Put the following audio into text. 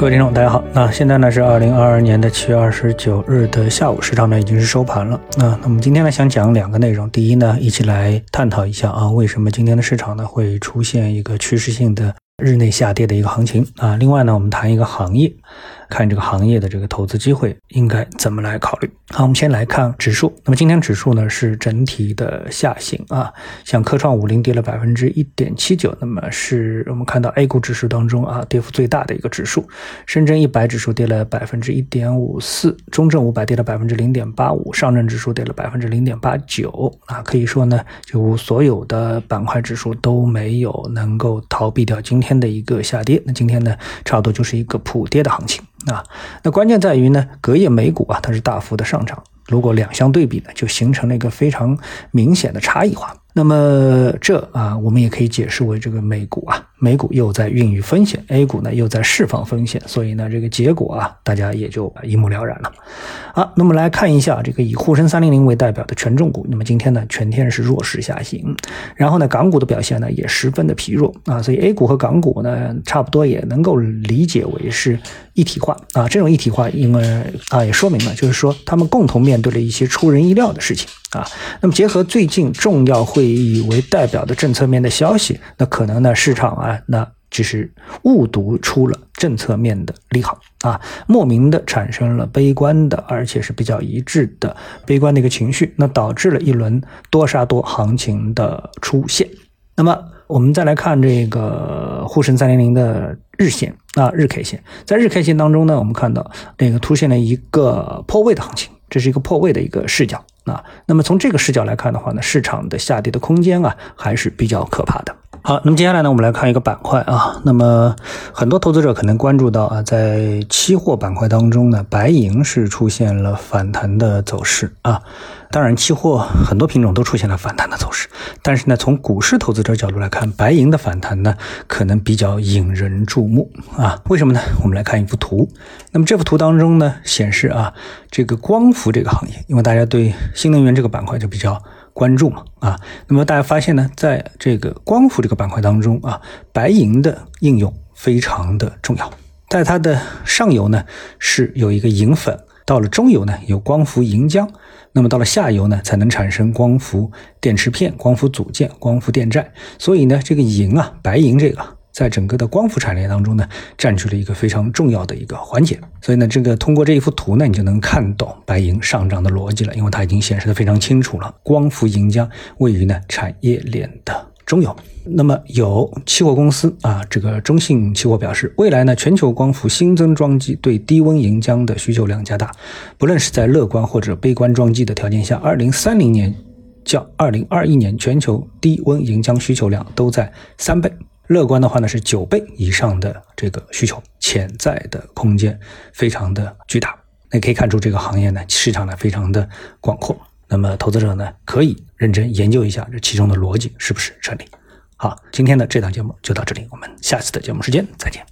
各位听众，大家好。那现在呢是二零二二年的七月二十九日的下午，市场呢已经是收盘了。那那么今天呢想讲两个内容，第一呢一起来探讨一下啊，为什么今天的市场呢会出现一个趋势性的日内下跌的一个行情啊？另外呢我们谈一个行业。看这个行业的这个投资机会应该怎么来考虑？好，我们先来看指数。那么今天指数呢是整体的下行啊，像科创五零跌了百分之一点七九，那么是我们看到 A 股指数当中啊跌幅最大的一个指数。深圳一百指数跌了百分之一点五四，中证五百跌了百分之零点八五，上证指数跌了百分之零点八九啊，可以说呢，就所有的板块指数都没有能够逃避掉今天的一个下跌。那今天呢，差不多就是一个普跌的行情。啊，那关键在于呢，隔夜美股啊，它是大幅的上涨。如果两相对比呢，就形成了一个非常明显的差异化。那么这啊，我们也可以解释为这个美股啊，美股又在孕育风险，A 股呢又在释放风险，所以呢，这个结果啊，大家也就一目了然了。好，那么来看一下这个以沪深三零零为代表的权重股，那么今天呢，全天是弱势下行，然后呢，港股的表现呢也十分的疲弱啊，所以 A 股和港股呢，差不多也能够理解为是一体化啊，这种一体化，因为啊也说明了，就是说他们共同面对了一些出人意料的事情。啊，那么结合最近重要会议为代表的政策面的消息，那可能呢市场啊，那就是误读出了政策面的利好啊，莫名的产生了悲观的，而且是比较一致的悲观的一个情绪，那导致了一轮多杀多行情的出现。那么我们再来看这个沪深三零零的日线啊，日 K 线，在日 K 线当中呢，我们看到那个出现了一个破位的行情。这是一个破位的一个视角啊，那么从这个视角来看的话呢，市场的下跌的空间啊还是比较可怕的。好，那么接下来呢，我们来看一个板块啊。那么很多投资者可能关注到啊，在期货板块当中呢，白银是出现了反弹的走势啊。当然，期货很多品种都出现了反弹的走势，但是呢，从股市投资者角度来看，白银的反弹呢，可能比较引人注目啊。为什么呢？我们来看一幅图。那么这幅图当中呢，显示啊，这个光伏这个行业，因为大家对新能源这个板块就比较。关注嘛啊，那么大家发现呢，在这个光伏这个板块当中啊，白银的应用非常的重要。在它的上游呢是有一个银粉，到了中游呢有光伏银浆，那么到了下游呢才能产生光伏电池片、光伏组件、光伏电站。所以呢，这个银啊，白银这个。在整个的光伏产业当中呢，占据了一个非常重要的一个环节。所以呢，这个通过这一幅图呢，你就能看懂白银上涨的逻辑了，因为它已经显示的非常清楚了。光伏银浆位于呢产业链的中游。那么有期货公司啊，这个中信期货表示，未来呢全球光伏新增装机对低温银浆的需求量加大，不论是在乐观或者悲观装机的条件下，二零三零年较二零二一年全球低温银浆需求量都在三倍。乐观的话呢，是九倍以上的这个需求，潜在的空间非常的巨大。那可以看出这个行业呢，市场呢非常的广阔。那么投资者呢，可以认真研究一下这其中的逻辑是不是成立。好，今天的这档节目就到这里，我们下次的节目时间再见。